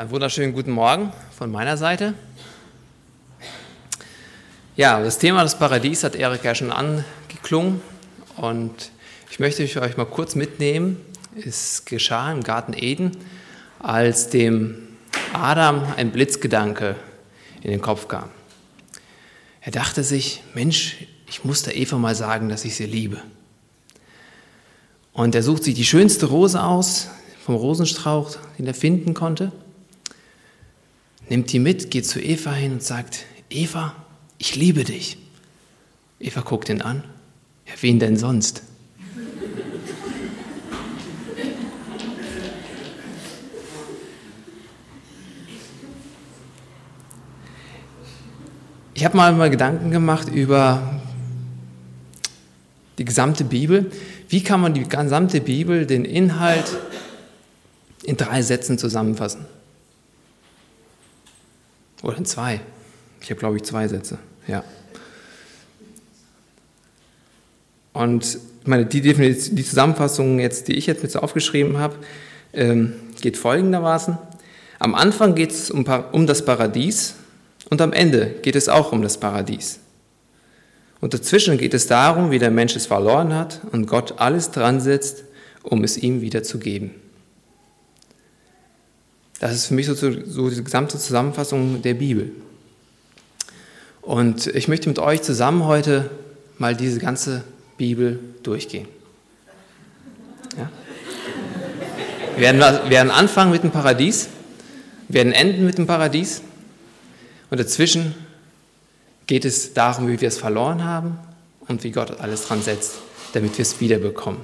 Einen wunderschönen guten Morgen von meiner Seite. Ja, das Thema des Paradies hat Erik ja schon angeklungen und ich möchte euch mal kurz mitnehmen. Es geschah im Garten Eden, als dem Adam ein Blitzgedanke in den Kopf kam. Er dachte sich, Mensch, ich muss der Eva mal sagen, dass ich sie liebe. Und er sucht sich die schönste Rose aus vom Rosenstrauch, den er finden konnte nimmt die mit, geht zu Eva hin und sagt, Eva, ich liebe dich. Eva guckt ihn an. Ja, wen denn sonst? Ich habe mal, mal Gedanken gemacht über die gesamte Bibel. Wie kann man die gesamte Bibel, den Inhalt in drei Sätzen zusammenfassen? Oder in zwei. Ich habe, glaube ich, zwei Sätze. Ja. Und meine, die, die Zusammenfassung, jetzt, die ich jetzt mit so aufgeschrieben habe, ähm, geht folgendermaßen. Am Anfang geht es um, um das Paradies und am Ende geht es auch um das Paradies. Und dazwischen geht es darum, wie der Mensch es verloren hat und Gott alles dran setzt, um es ihm wieder zu geben. Das ist für mich so, so die gesamte Zusammenfassung der Bibel. Und ich möchte mit euch zusammen heute mal diese ganze Bibel durchgehen. Ja? Wir, werden, wir werden anfangen mit dem Paradies, werden enden mit dem Paradies und dazwischen geht es darum, wie wir es verloren haben und wie Gott alles dran setzt, damit wir es wiederbekommen.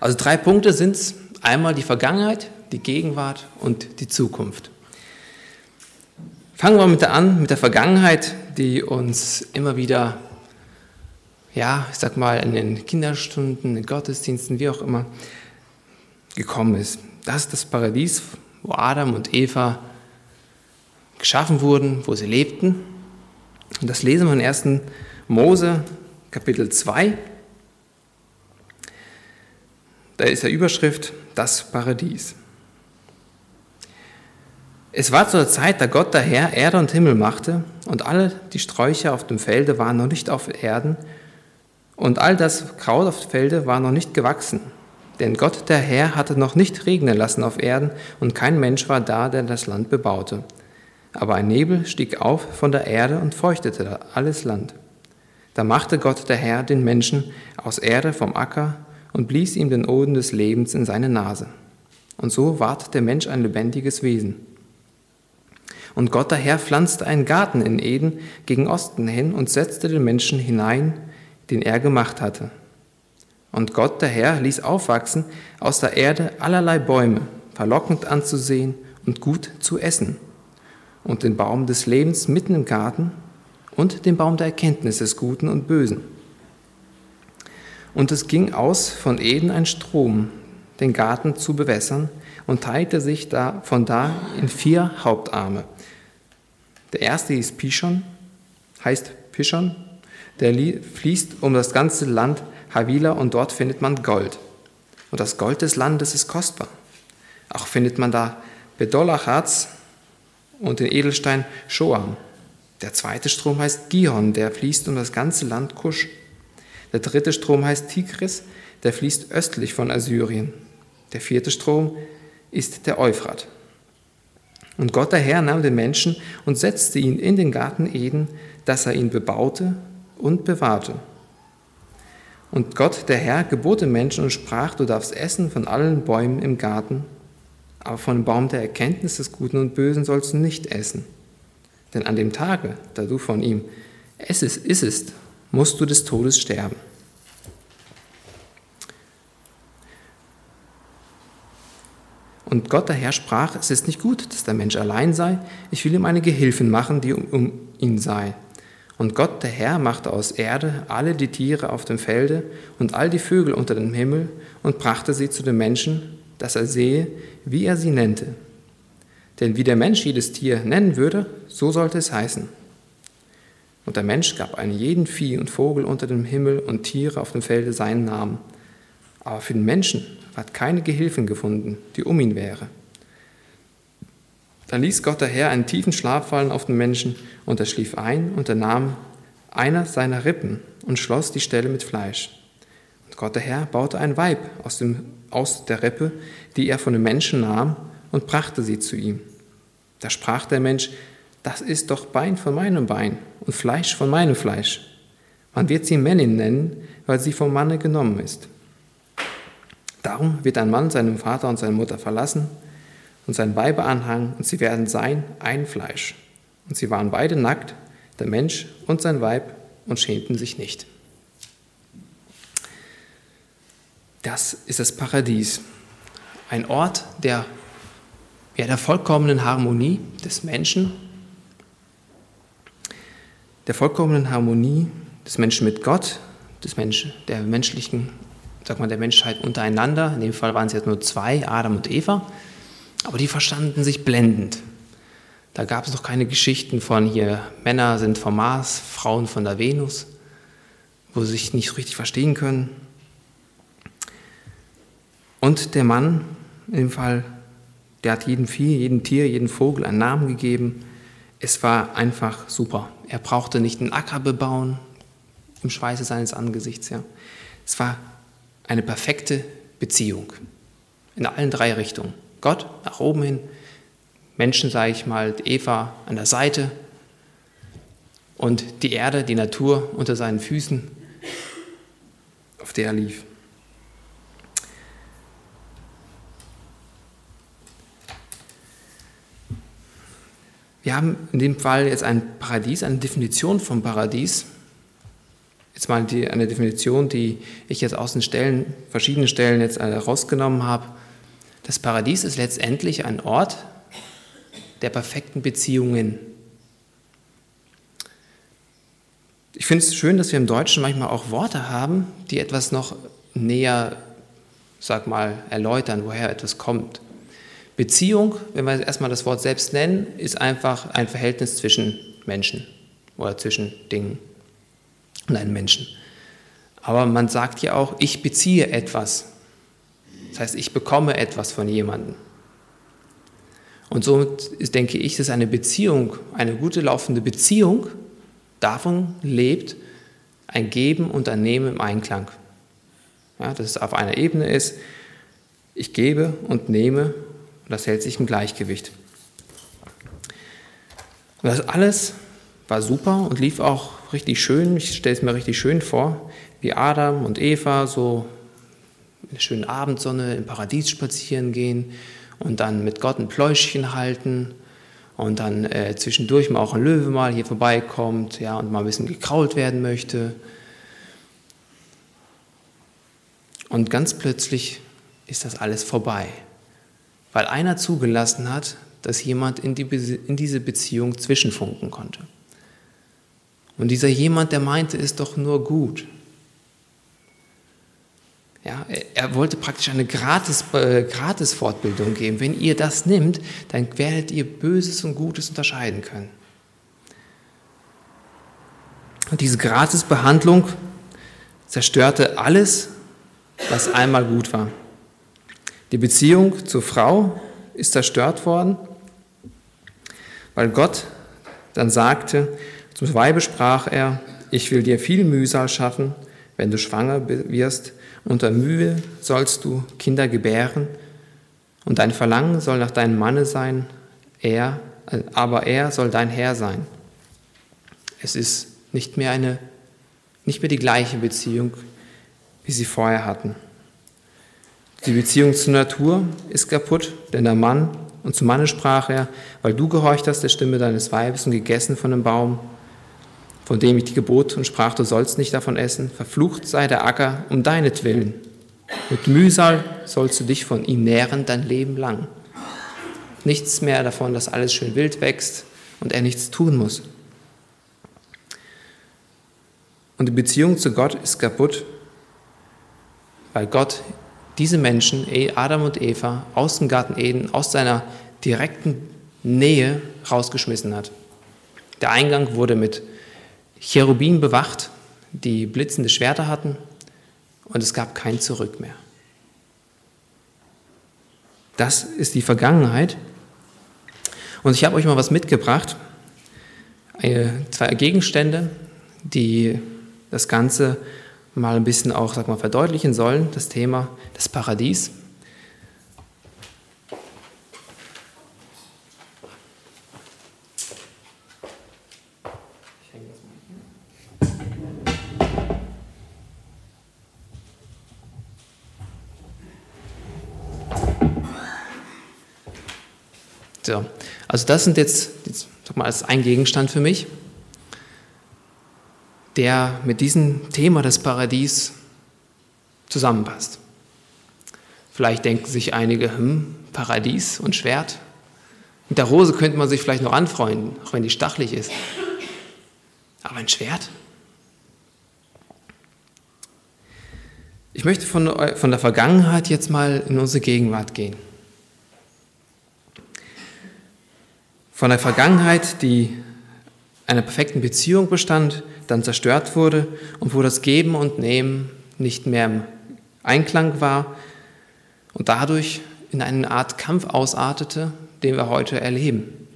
Also drei Punkte sind es. Einmal die Vergangenheit, die Gegenwart und die Zukunft. Fangen wir mit der an, mit der Vergangenheit, die uns immer wieder, ja, ich sag mal, in den Kinderstunden, in den Gottesdiensten, wie auch immer, gekommen ist. Das ist das Paradies, wo Adam und Eva geschaffen wurden, wo sie lebten. Und das lesen wir in 1. Mose, Kapitel 2. Da ist der Überschrift Das Paradies. Es war zur Zeit, da Gott der Herr Erde und Himmel machte, und alle die Sträucher auf dem Felde waren noch nicht auf Erden, und all das Kraut auf dem Felde war noch nicht gewachsen. Denn Gott der Herr hatte noch nicht regnen lassen auf Erden, und kein Mensch war da, der das Land bebaute. Aber ein Nebel stieg auf von der Erde und feuchtete alles Land. Da machte Gott der Herr den Menschen aus Erde vom Acker und blies ihm den Oden des Lebens in seine Nase. Und so ward der Mensch ein lebendiges Wesen. Und Gott der Herr pflanzte einen Garten in Eden gegen Osten hin und setzte den Menschen hinein, den er gemacht hatte. Und Gott der Herr ließ aufwachsen aus der Erde allerlei Bäume, verlockend anzusehen und gut zu essen, und den Baum des Lebens mitten im Garten und den Baum der Erkenntnis des Guten und Bösen. Und es ging aus von Eden ein Strom, den Garten zu bewässern, und teilte sich da, von da in vier Hauptarme. Der erste hieß Pishon, heißt Pishon, der fließt um das ganze Land Havila und dort findet man Gold. Und das Gold des Landes ist kostbar. Auch findet man da Bedolachatz und den Edelstein Shoam. Der zweite Strom heißt Gihon, der fließt um das ganze Land Kusch. Der dritte Strom heißt Tigris, der fließt östlich von Assyrien. Der vierte Strom ist der Euphrat. Und Gott der Herr nahm den Menschen und setzte ihn in den Garten Eden, dass er ihn bebaute und bewahrte. Und Gott der Herr gebot dem Menschen und sprach, du darfst essen von allen Bäumen im Garten, aber von dem Baum der Erkenntnis des Guten und Bösen sollst du nicht essen. Denn an dem Tage, da du von ihm essest, isst, musst du des Todes sterben. Und Gott der Herr sprach, es ist nicht gut, dass der Mensch allein sei, ich will ihm eine Gehilfin machen, die um, um ihn sei. Und Gott der Herr machte aus Erde alle die Tiere auf dem Felde und all die Vögel unter dem Himmel und brachte sie zu dem Menschen, dass er sehe, wie er sie nennte. Denn wie der Mensch jedes Tier nennen würde, so sollte es heißen. Und der Mensch gab einem jeden Vieh und Vogel unter dem Himmel und Tiere auf dem Felde seinen Namen. Aber für den Menschen hat keine Gehilfin gefunden, die um ihn wäre. Da ließ Gott der Herr einen tiefen Schlaf fallen auf den Menschen, und er schlief ein und er nahm einer seiner Rippen und schloss die Stelle mit Fleisch. Und Gott der Herr baute ein Weib aus, dem, aus der Rippe, die er von dem Menschen nahm, und brachte sie zu ihm. Da sprach der Mensch, das ist doch Bein von meinem Bein und Fleisch von meinem Fleisch. Man wird sie Männin nennen, weil sie vom Manne genommen ist. Darum wird ein Mann seinem Vater und seine Mutter verlassen und sein Weibe anhangen, und sie werden sein ein Fleisch. Und sie waren beide nackt, der Mensch und sein Weib, und schämten sich nicht. Das ist das Paradies, ein Ort der, ja, der vollkommenen Harmonie des Menschen, der vollkommenen Harmonie des Menschen mit Gott, des Menschen, der menschlichen, sag mal, der Menschheit untereinander. In dem Fall waren es jetzt nur zwei, Adam und Eva, aber die verstanden sich blendend. Da gab es noch keine Geschichten von hier, Männer sind vom Mars, Frauen von der Venus, wo sie sich nicht richtig verstehen können. Und der Mann, in dem Fall, der hat jedem Vieh, jedem Tier, jedem Vogel einen Namen gegeben. Es war einfach super. Er brauchte nicht einen Acker bebauen im Schweiße seines Angesichts. Ja. Es war eine perfekte Beziehung in allen drei Richtungen. Gott nach oben hin, Menschen, sage ich mal, Eva an der Seite und die Erde, die Natur unter seinen Füßen, auf der er lief. Wir haben in dem Fall jetzt ein Paradies, eine Definition vom Paradies. Jetzt mal die, eine Definition, die ich jetzt aus den Stellen, verschiedenen Stellen jetzt herausgenommen habe. Das Paradies ist letztendlich ein Ort, der perfekten Beziehungen. Ich finde es schön, dass wir im Deutschen manchmal auch Worte haben, die etwas noch näher, sag mal, erläutern, woher etwas kommt. Beziehung, wenn wir erstmal das Wort selbst nennen, ist einfach ein Verhältnis zwischen Menschen oder zwischen Dingen und einem Menschen. Aber man sagt ja auch, ich beziehe etwas. Das heißt, ich bekomme etwas von jemandem. Und somit ist, denke ich, dass eine Beziehung, eine gute laufende Beziehung davon lebt, ein Geben und ein Nehmen im Einklang. Ja, dass es auf einer Ebene ist, ich gebe und nehme und das hält sich im Gleichgewicht. Und das alles war super und lief auch richtig schön. Ich stelle es mir richtig schön vor, wie Adam und Eva so in der schönen Abendsonne im Paradies spazieren gehen und dann mit Gott ein Pläuschchen halten und dann äh, zwischendurch mal auch ein Löwe mal hier vorbeikommt ja, und mal ein bisschen gekrault werden möchte. Und ganz plötzlich ist das alles vorbei, weil einer zugelassen hat, dass jemand in, die, in diese Beziehung zwischenfunken konnte. Und dieser jemand, der meinte, ist doch nur gut. Ja, er wollte praktisch eine gratis, äh, gratis geben. Wenn ihr das nimmt, dann werdet ihr Böses und Gutes unterscheiden können. Und diese Gratisbehandlung zerstörte alles, was einmal gut war. Die Beziehung zur Frau ist zerstört worden, weil Gott dann sagte, zum Weibe sprach er, ich will dir viel Mühsal schaffen, wenn du schwanger wirst unter Mühe sollst du Kinder gebären, und dein Verlangen soll nach deinem Manne sein, er, aber er soll dein Herr sein. Es ist nicht mehr eine, nicht mehr die gleiche Beziehung, wie sie vorher hatten. Die Beziehung zur Natur ist kaputt, denn der Mann, und zum Manne sprach er, weil du gehorcht hast der Stimme deines Weibes und gegessen von dem Baum, von dem ich die gebot und sprach, du sollst nicht davon essen. Verflucht sei der Acker um deinetwillen. Mit Mühsal sollst du dich von ihm nähren dein Leben lang. Nichts mehr davon, dass alles schön wild wächst und er nichts tun muss. Und die Beziehung zu Gott ist kaputt, weil Gott diese Menschen, Adam und Eva, aus dem Garten Eden, aus seiner direkten Nähe rausgeschmissen hat. Der Eingang wurde mit Cherubim bewacht, die blitzende Schwerter hatten und es gab kein Zurück mehr. Das ist die Vergangenheit. Und ich habe euch mal was mitgebracht, zwei Gegenstände, die das Ganze mal ein bisschen auch sag mal, verdeutlichen sollen, das Thema des Paradies. So, also das sind jetzt, jetzt sag mal, als ein Gegenstand für mich, der mit diesem Thema des Paradies zusammenpasst. Vielleicht denken sich einige, hm, Paradies und Schwert. Mit der Rose könnte man sich vielleicht noch anfreunden, auch wenn die stachelig ist. Aber ein Schwert? Ich möchte von, von der Vergangenheit jetzt mal in unsere Gegenwart gehen. Von der Vergangenheit, die einer perfekten Beziehung bestand, dann zerstört wurde und wo das Geben und Nehmen nicht mehr im Einklang war und dadurch in eine Art Kampf ausartete, den wir heute erleben.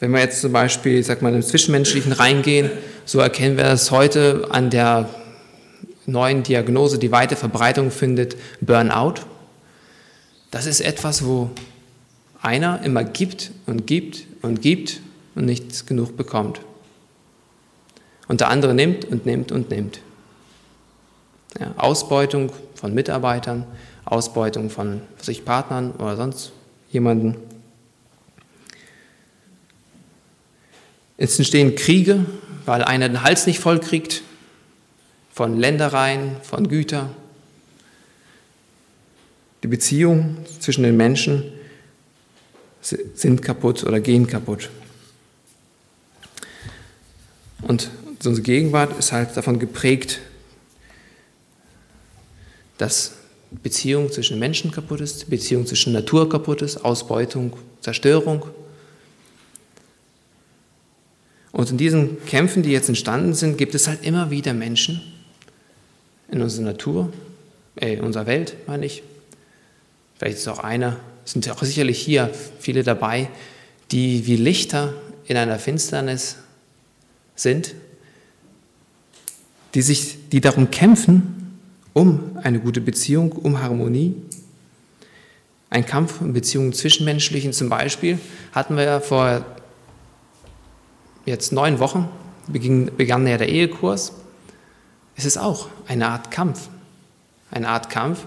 Wenn wir jetzt zum Beispiel, sag mal, im Zwischenmenschlichen reingehen, so erkennen wir es heute an der neuen Diagnose, die weite Verbreitung findet, Burnout. Das ist etwas, wo einer immer gibt und gibt und gibt und nichts genug bekommt. Und der andere nimmt und nimmt und nimmt. Ja, Ausbeutung von Mitarbeitern, Ausbeutung von sich Partnern oder sonst jemanden. Es entstehen Kriege, weil einer den Hals nicht voll kriegt, von Ländereien, von Gütern. Die Beziehung zwischen den Menschen sind kaputt oder gehen kaputt. Und unsere Gegenwart ist halt davon geprägt, dass Beziehung zwischen Menschen kaputt ist, Beziehung zwischen Natur kaputt ist, Ausbeutung, Zerstörung. Und in diesen Kämpfen, die jetzt entstanden sind, gibt es halt immer wieder Menschen in unserer Natur, äh, in unserer Welt, meine ich. Vielleicht ist auch einer sind auch sicherlich hier viele dabei, die wie Lichter in einer Finsternis sind, die sich, die darum kämpfen, um eine gute Beziehung, um Harmonie. Ein Kampf in Beziehungen zwischenmenschlichen zum Beispiel hatten wir ja vor jetzt neun Wochen, begann, begann ja der Ehekurs. Es ist auch eine Art Kampf, eine Art Kampf,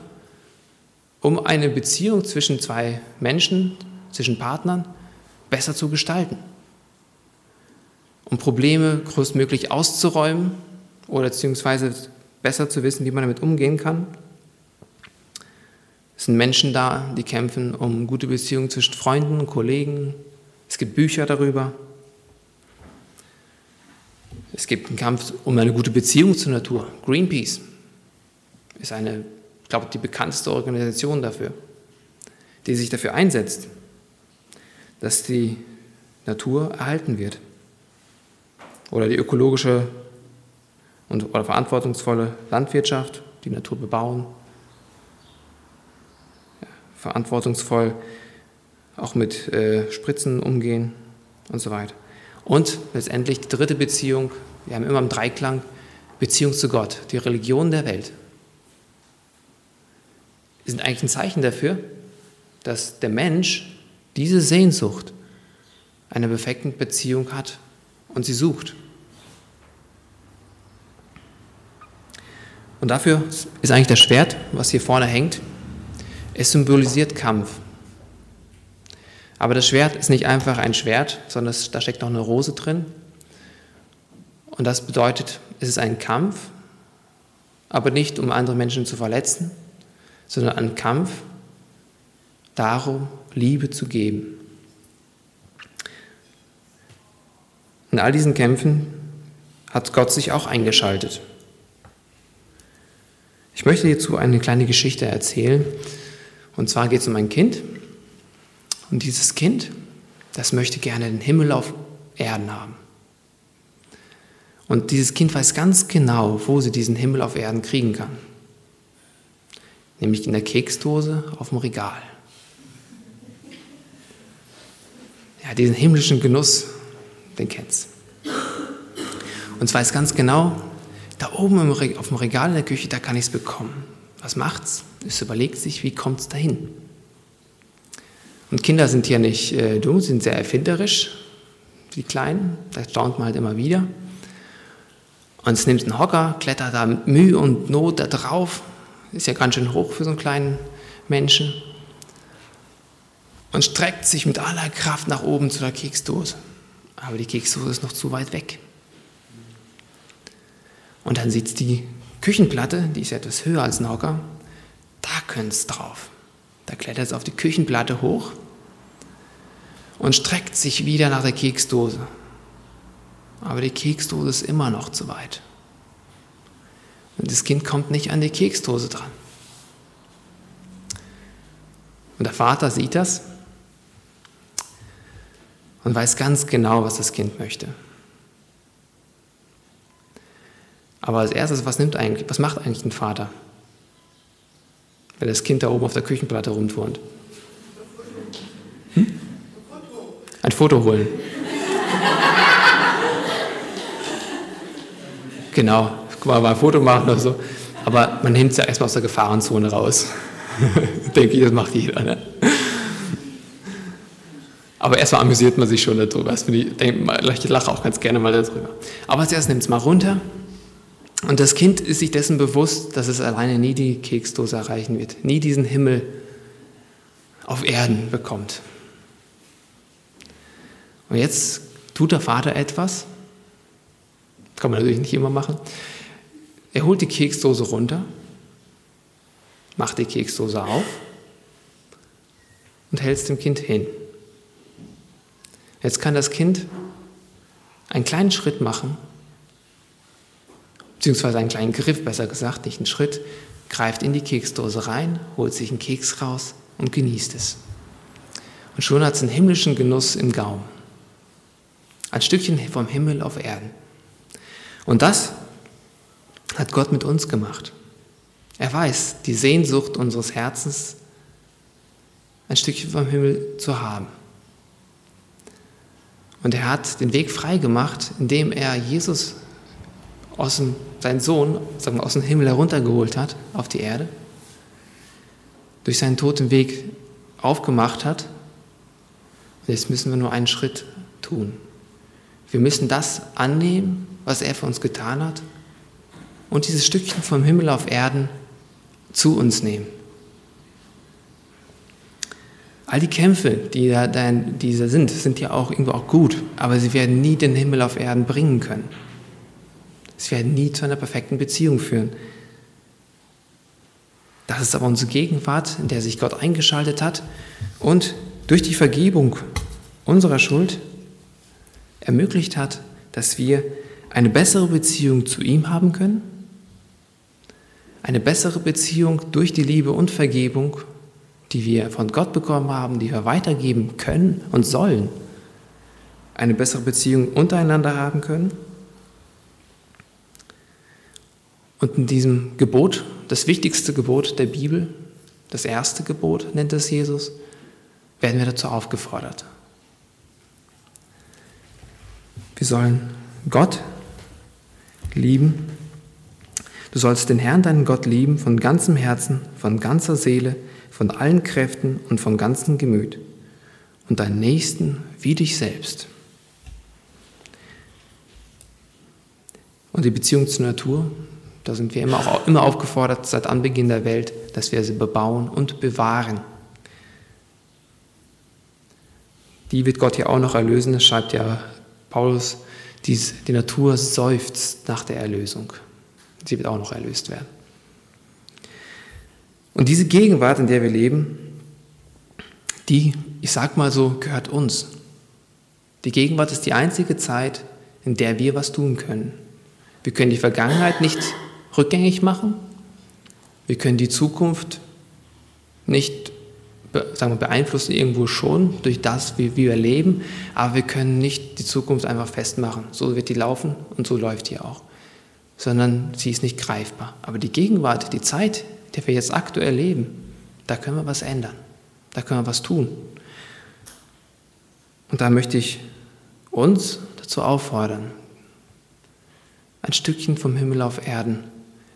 um eine Beziehung zwischen zwei Menschen, zwischen Partnern besser zu gestalten. Um Probleme größtmöglich auszuräumen oder beziehungsweise besser zu wissen, wie man damit umgehen kann. Es sind Menschen da, die kämpfen um gute Beziehungen zwischen Freunden und Kollegen. Es gibt Bücher darüber. Es gibt einen Kampf um eine gute Beziehung zur Natur. Greenpeace ist eine ich glaube, die bekannteste Organisation dafür, die sich dafür einsetzt, dass die Natur erhalten wird. Oder die ökologische und oder verantwortungsvolle Landwirtschaft, die Natur bebauen. Ja, verantwortungsvoll auch mit äh, Spritzen umgehen und so weiter. Und letztendlich die dritte Beziehung, wir haben immer im Dreiklang, Beziehung zu Gott, die Religion der Welt sind eigentlich ein Zeichen dafür, dass der Mensch diese Sehnsucht einer perfekten Beziehung hat und sie sucht. Und dafür ist eigentlich das Schwert, was hier vorne hängt, es symbolisiert Kampf. Aber das Schwert ist nicht einfach ein Schwert, sondern da steckt noch eine Rose drin. Und das bedeutet, es ist ein Kampf, aber nicht um andere Menschen zu verletzen, sondern ein Kampf darum, Liebe zu geben. In all diesen Kämpfen hat Gott sich auch eingeschaltet. Ich möchte hierzu eine kleine Geschichte erzählen. Und zwar geht es um ein Kind. Und dieses Kind, das möchte gerne den Himmel auf Erden haben. Und dieses Kind weiß ganz genau, wo sie diesen Himmel auf Erden kriegen kann nämlich in der Keksdose auf dem Regal. ja, diesen himmlischen Genuss, den kennst. Und ist ganz genau, da oben auf dem Regal in der Küche, da kann ich es bekommen. Was macht's? Es überlegt sich, wie kommt es dahin? Und Kinder sind hier nicht äh, dumm, sind sehr erfinderisch, die Kleinen. Da staunt man halt immer wieder. Und es nimmt einen Hocker, klettert da mit Mühe und Not da drauf. Ist ja ganz schön hoch für so einen kleinen Menschen. Und streckt sich mit aller Kraft nach oben zu der Keksdose. Aber die Keksdose ist noch zu weit weg. Und dann es die Küchenplatte, die ist etwas höher als ein Hocker. Da könnte es drauf. Da klettert es auf die Küchenplatte hoch und streckt sich wieder nach der Keksdose. Aber die Keksdose ist immer noch zu weit. Und das Kind kommt nicht an die Keksdose dran. Und der Vater sieht das und weiß ganz genau, was das Kind möchte. Aber als erstes, was, nimmt eigentlich, was macht eigentlich ein Vater, wenn das Kind da oben auf der Küchenplatte rumturnt? Hm? Ein Foto holen. genau, mal ein Foto machen oder so. Aber man nimmt es ja erstmal aus der Gefahrenzone raus. Denke ich, das macht jeder. Ne? Aber erstmal amüsiert man sich schon darüber. Das ich, ich lache auch ganz gerne mal darüber. Aber erstes nimmt es mal runter und das Kind ist sich dessen bewusst, dass es alleine nie die Keksdose erreichen wird, nie diesen Himmel auf Erden bekommt. Und jetzt tut der Vater etwas, kann man natürlich nicht immer machen. Er holt die Keksdose runter, macht die Keksdose auf und hält es dem Kind hin. Jetzt kann das Kind einen kleinen Schritt machen beziehungsweise einen kleinen Griff, besser gesagt, nicht einen Schritt, greift in die Keksdose rein, holt sich einen Keks raus und genießt es. Und schon hat es einen himmlischen Genuss im Gaumen. Ein Stückchen vom Himmel auf Erden. Und das hat Gott mit uns gemacht. Er weiß, die Sehnsucht unseres Herzens, ein Stückchen vom Himmel zu haben. Und er hat den Weg frei gemacht, indem er Jesus aus dem, seinen Sohn sagen wir, aus dem Himmel heruntergeholt hat auf die Erde, durch seinen toten Weg aufgemacht hat. Und jetzt müssen wir nur einen Schritt tun. Wir müssen das annehmen, was er für uns getan hat, und dieses Stückchen vom Himmel auf Erden zu uns nehmen. All die Kämpfe, die da, die da sind, sind ja auch irgendwo auch gut, aber sie werden nie den Himmel auf Erden bringen können. Es werden nie zu einer perfekten Beziehung führen. Das ist aber unsere Gegenwart, in der sich Gott eingeschaltet hat und durch die Vergebung unserer Schuld ermöglicht hat, dass wir eine bessere Beziehung zu ihm haben können, eine bessere Beziehung durch die Liebe und Vergebung, die wir von Gott bekommen haben, die wir weitergeben können und sollen, eine bessere Beziehung untereinander haben können Und in diesem Gebot, das wichtigste Gebot der Bibel, das erste Gebot nennt es Jesus, werden wir dazu aufgefordert. Wir sollen Gott lieben. Du sollst den Herrn, deinen Gott, lieben von ganzem Herzen, von ganzer Seele, von allen Kräften und vom ganzen Gemüt. Und deinen Nächsten wie dich selbst. Und die Beziehung zur Natur, da sind wir immer, auch, immer aufgefordert, seit Anbeginn der Welt, dass wir sie bebauen und bewahren. Die wird Gott ja auch noch erlösen, das schreibt ja Paulus, die, die Natur seufzt nach der Erlösung. Sie wird auch noch erlöst werden. Und diese Gegenwart, in der wir leben, die, ich sag mal so, gehört uns. Die Gegenwart ist die einzige Zeit, in der wir was tun können. Wir können die Vergangenheit nicht rückgängig machen. Wir können die Zukunft nicht sagen wir, beeinflussen irgendwo schon durch das, wie, wie wir leben, aber wir können nicht die Zukunft einfach festmachen. So wird die laufen und so läuft die auch. Sondern sie ist nicht greifbar. Aber die Gegenwart, die Zeit, in der wir jetzt aktuell leben, da können wir was ändern. Da können wir was tun. Und da möchte ich uns dazu auffordern, ein Stückchen vom Himmel auf Erden,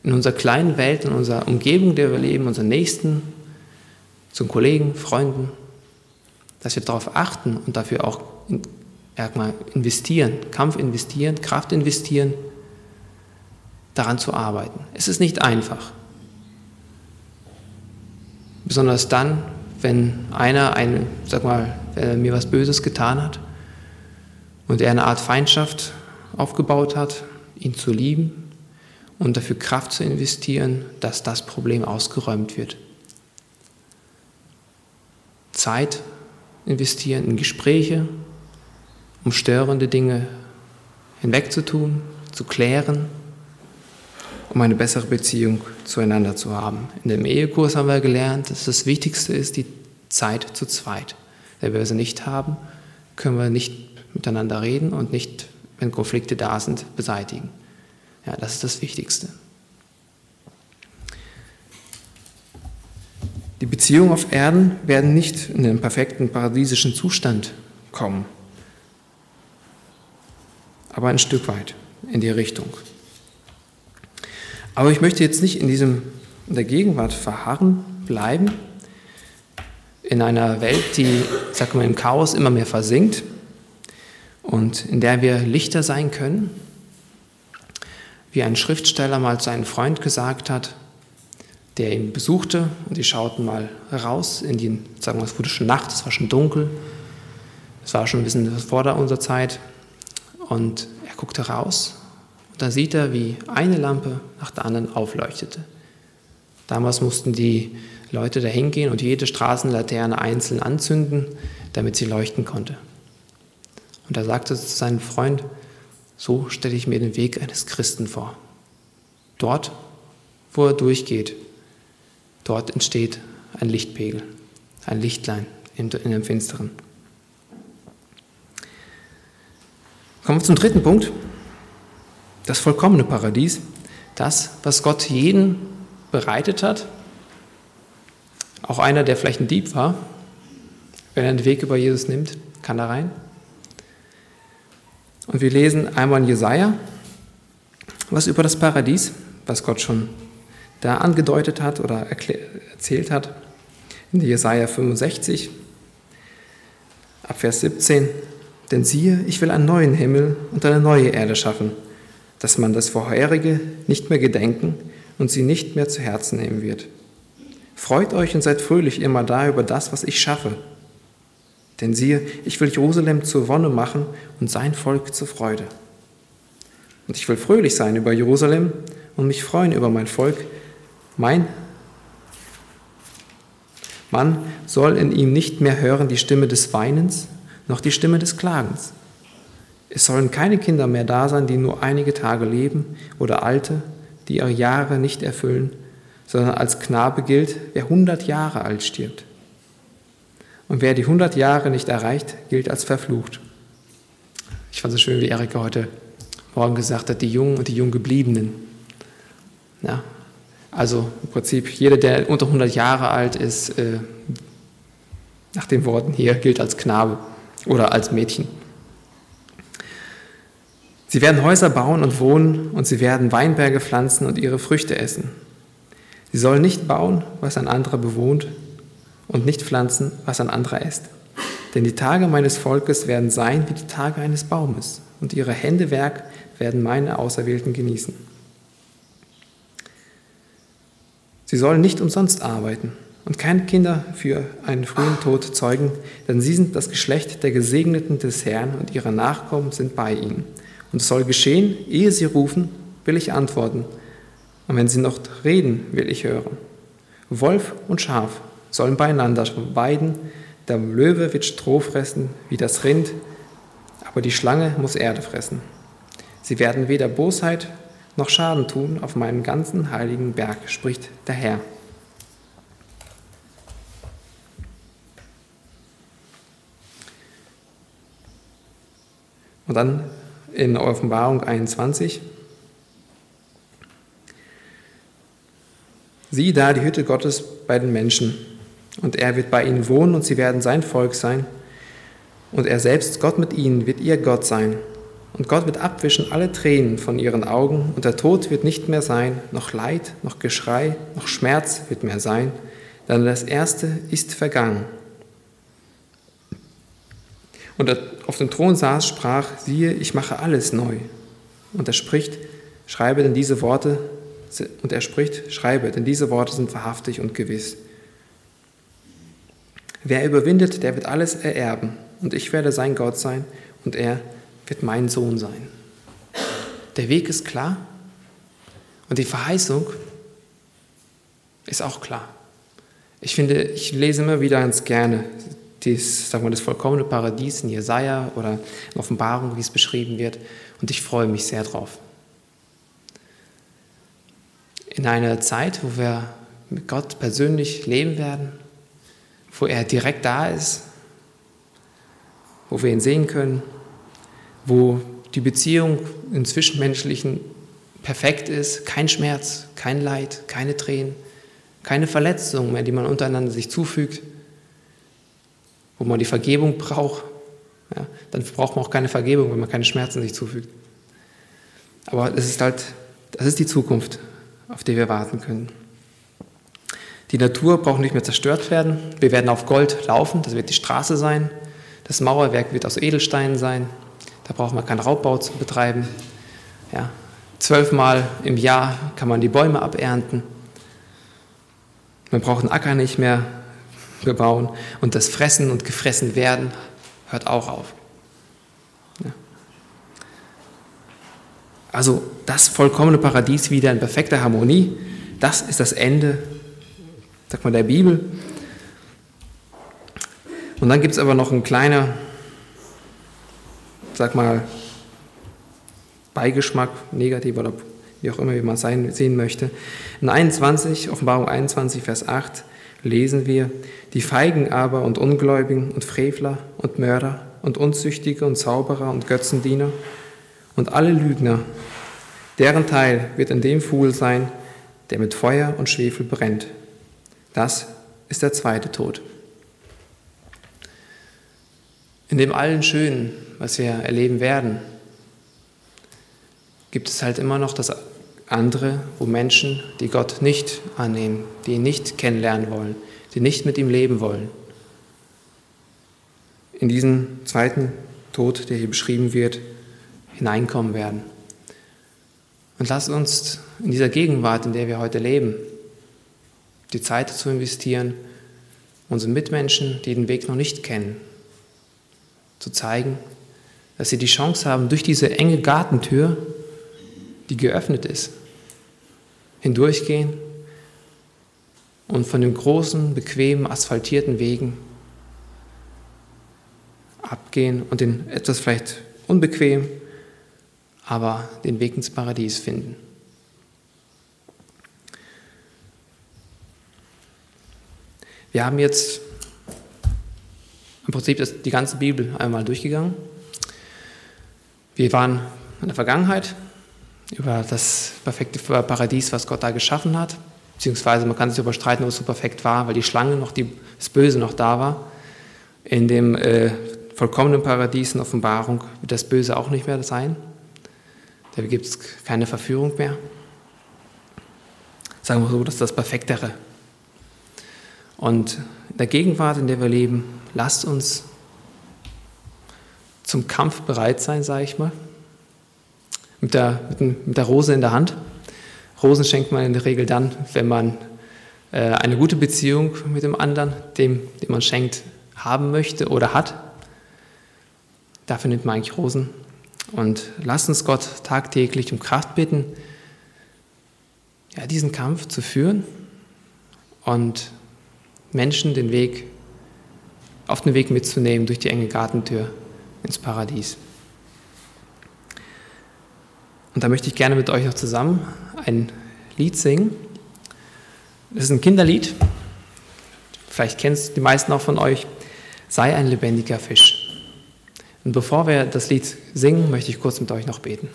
in unserer kleinen Welt, in unserer Umgebung, in der wir leben, unseren Nächsten, zu Kollegen, Freunden, dass wir darauf achten und dafür auch investieren, Kampf investieren, Kraft investieren, daran zu arbeiten. Es ist nicht einfach. Besonders dann, wenn einer ein, sag mal, mir was Böses getan hat und er eine Art Feindschaft aufgebaut hat, ihn zu lieben und dafür Kraft zu investieren, dass das Problem ausgeräumt wird. Zeit investieren in Gespräche, um störende Dinge hinwegzutun, zu klären, um eine bessere Beziehung zueinander zu haben. In dem Ehekurs haben wir gelernt, dass das Wichtigste ist die Zeit zu zweit. Wenn wir sie nicht haben, können wir nicht miteinander reden und nicht, wenn Konflikte da sind, beseitigen. Ja, das ist das Wichtigste. Die Beziehungen auf Erden werden nicht in den perfekten paradiesischen Zustand kommen, aber ein Stück weit in die Richtung. Aber ich möchte jetzt nicht in, diesem, in der Gegenwart verharren bleiben, in einer Welt, die, sag mal, im Chaos immer mehr versinkt und in der wir Lichter sein können, wie ein Schriftsteller mal zu einem Freund gesagt hat, der ihn besuchte und die schauten mal raus in die, sagen wir, es wurde schon Nacht, es war schon dunkel, es war schon ein bisschen vor unserer Zeit und er guckte raus und da sieht er, wie eine Lampe nach der anderen aufleuchtete. Damals mussten die Leute da hingehen und jede Straßenlaterne einzeln anzünden, damit sie leuchten konnte. Und er sagte zu seinem Freund, so stelle ich mir den Weg eines Christen vor. Dort, wo er durchgeht, Dort entsteht ein Lichtpegel, ein Lichtlein in dem Finsteren. Kommen wir zum dritten Punkt. Das vollkommene Paradies. Das, was Gott jeden bereitet hat. Auch einer, der vielleicht ein Dieb war, wenn er den Weg über Jesus nimmt, kann da rein. Und wir lesen einmal in Jesaja was über das Paradies, was Gott schon da angedeutet hat oder erzählt hat. In Jesaja 65, ab Vers 17. Denn siehe, ich will einen neuen Himmel und eine neue Erde schaffen, dass man das Vorherige nicht mehr gedenken und sie nicht mehr zu Herzen nehmen wird. Freut euch und seid fröhlich immer da über das, was ich schaffe. Denn siehe, ich will Jerusalem zur Wonne machen und sein Volk zur Freude. Und ich will fröhlich sein über Jerusalem und mich freuen über mein Volk, mein Mann soll in ihm nicht mehr hören die Stimme des Weinens, noch die Stimme des Klagens. Es sollen keine Kinder mehr da sein, die nur einige Tage leben, oder Alte, die ihre Jahre nicht erfüllen, sondern als Knabe gilt, wer hundert Jahre alt stirbt. Und wer die hundert Jahre nicht erreicht, gilt als verflucht. Ich fand es schön, wie Erika heute Morgen gesagt hat, die Jungen und die Junggebliebenen. Ja, also im Prinzip jeder, der unter 100 Jahre alt ist, äh, nach den Worten hier, gilt als Knabe oder als Mädchen. Sie werden Häuser bauen und wohnen und sie werden Weinberge pflanzen und ihre Früchte essen. Sie sollen nicht bauen, was ein anderer bewohnt und nicht pflanzen, was ein anderer esst. Denn die Tage meines Volkes werden sein wie die Tage eines Baumes und ihre Händewerk werden meine Auserwählten genießen. Sie sollen nicht umsonst arbeiten und keine Kinder für einen frühen Tod zeugen, denn sie sind das Geschlecht der Gesegneten des Herrn und ihre Nachkommen sind bei ihnen. Und soll geschehen, ehe sie rufen, will ich antworten. Und wenn sie noch reden, will ich hören. Wolf und Schaf sollen beieinander weiden, der Löwe wird Stroh fressen wie das Rind, aber die Schlange muss Erde fressen. Sie werden weder Bosheit noch Schaden tun auf meinem ganzen heiligen Berg, spricht der Herr. Und dann in Offenbarung 21. Sieh da die Hütte Gottes bei den Menschen, und er wird bei ihnen wohnen, und sie werden sein Volk sein. Und er selbst, Gott mit ihnen, wird ihr Gott sein. Und Gott wird abwischen alle Tränen von ihren Augen, und der Tod wird nicht mehr sein, noch Leid, noch Geschrei, noch Schmerz wird mehr sein, denn das Erste ist vergangen. Und er auf dem Thron saß, sprach, siehe, ich mache alles neu. Und er spricht, schreibe denn diese Worte, und er spricht, schreibe, denn diese Worte sind wahrhaftig und gewiss. Wer überwindet, der wird alles ererben, und ich werde sein Gott sein, und er wird mein Sohn sein. Der Weg ist klar und die Verheißung ist auch klar. Ich finde, ich lese immer wieder ganz gerne dies, sagen wir, das vollkommene Paradies in Jesaja oder in Offenbarung, wie es beschrieben wird, und ich freue mich sehr drauf. In einer Zeit, wo wir mit Gott persönlich leben werden, wo er direkt da ist, wo wir ihn sehen können, wo die Beziehung im Zwischenmenschlichen perfekt ist, kein Schmerz, kein Leid, keine Tränen, keine Verletzungen mehr, die man untereinander sich zufügt, wo man die Vergebung braucht. Ja, dann braucht man auch keine Vergebung, wenn man keine Schmerzen sich zufügt. Aber das ist halt, das ist die Zukunft, auf die wir warten können. Die Natur braucht nicht mehr zerstört werden. Wir werden auf Gold laufen, das wird die Straße sein. Das Mauerwerk wird aus Edelsteinen sein. Da braucht man keinen Raubbau zu betreiben. Ja, zwölfmal im Jahr kann man die Bäume abernten. Man braucht den Acker nicht mehr bebauen. Und das Fressen und Gefressen werden hört auch auf. Also das vollkommene Paradies wieder in perfekter Harmonie, das ist das Ende, sag mal, der Bibel. Und dann gibt es aber noch ein kleiner, sag mal, Beigeschmack, negativ oder wie auch immer wie man es sehen möchte. In 21, Offenbarung 21, Vers 8 lesen wir, die Feigen aber und Ungläubigen und Frevler und Mörder und Unzüchtige und Zauberer und Götzendiener und alle Lügner, deren Teil wird in dem Fuhl sein, der mit Feuer und Schwefel brennt. Das ist der zweite Tod. In dem allen Schönen, was wir erleben werden, gibt es halt immer noch das andere, wo Menschen, die Gott nicht annehmen, die ihn nicht kennenlernen wollen, die nicht mit ihm leben wollen, in diesen zweiten Tod, der hier beschrieben wird, hineinkommen werden. Und lasst uns in dieser Gegenwart, in der wir heute leben, die Zeit zu investieren, unseren Mitmenschen, die den Weg noch nicht kennen, zu zeigen, dass sie die Chance haben, durch diese enge Gartentür, die geöffnet ist, hindurchgehen und von den großen, bequemen, asphaltierten Wegen abgehen und den etwas vielleicht unbequem, aber den Weg ins Paradies finden. Wir haben jetzt im Prinzip die ganze Bibel einmal durchgegangen. Wir waren in der Vergangenheit über das perfekte Paradies, was Gott da geschaffen hat. Beziehungsweise man kann sich darüber streiten, ob es so perfekt war, weil die Schlange noch, die, das Böse noch da war. In dem äh, vollkommenen Paradies in Offenbarung wird das Böse auch nicht mehr sein. Da gibt es keine Verführung mehr. Sagen wir so, das ist das Perfektere. Und in der Gegenwart, in der wir leben, lasst uns zum Kampf bereit sein, sage ich mal. Mit der, mit der Rose in der Hand. Rosen schenkt man in der Regel dann, wenn man äh, eine gute Beziehung mit dem anderen, dem, dem man schenkt, haben möchte oder hat. Dafür nimmt man eigentlich Rosen. Und lasst uns Gott tagtäglich um Kraft bitten, ja, diesen Kampf zu führen und Menschen den Weg auf den Weg mitzunehmen durch die enge Gartentür ins Paradies. Und da möchte ich gerne mit euch noch zusammen ein Lied singen. Das ist ein Kinderlied. Vielleicht kennt es die meisten auch von euch. Sei ein lebendiger Fisch. Und bevor wir das Lied singen, möchte ich kurz mit euch noch beten.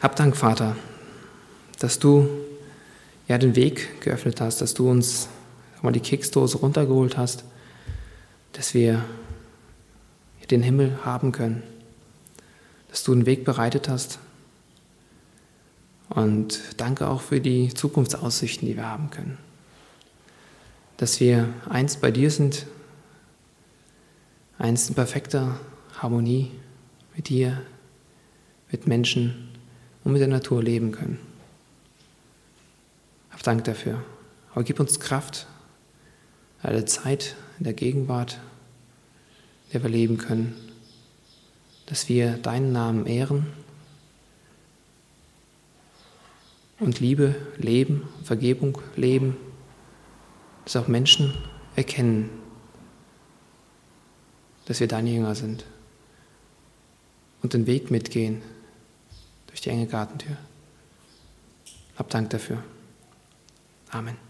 Hab Dank, Vater, dass du ja den Weg geöffnet hast, dass du uns mal die Keksdose runtergeholt hast, dass wir den Himmel haben können, dass du einen Weg bereitet hast. Und danke auch für die Zukunftsaussichten, die wir haben können. Dass wir einst bei dir sind, einst in perfekter Harmonie mit dir, mit Menschen und mit der Natur leben können. Hab Dank dafür. Aber gib uns Kraft, alle Zeit in der Gegenwart, der wir leben können, dass wir deinen Namen ehren und Liebe leben, Vergebung leben, dass auch Menschen erkennen, dass wir deine Jünger sind und den Weg mitgehen durch die enge Gartentür. Hab Dank dafür. Amen.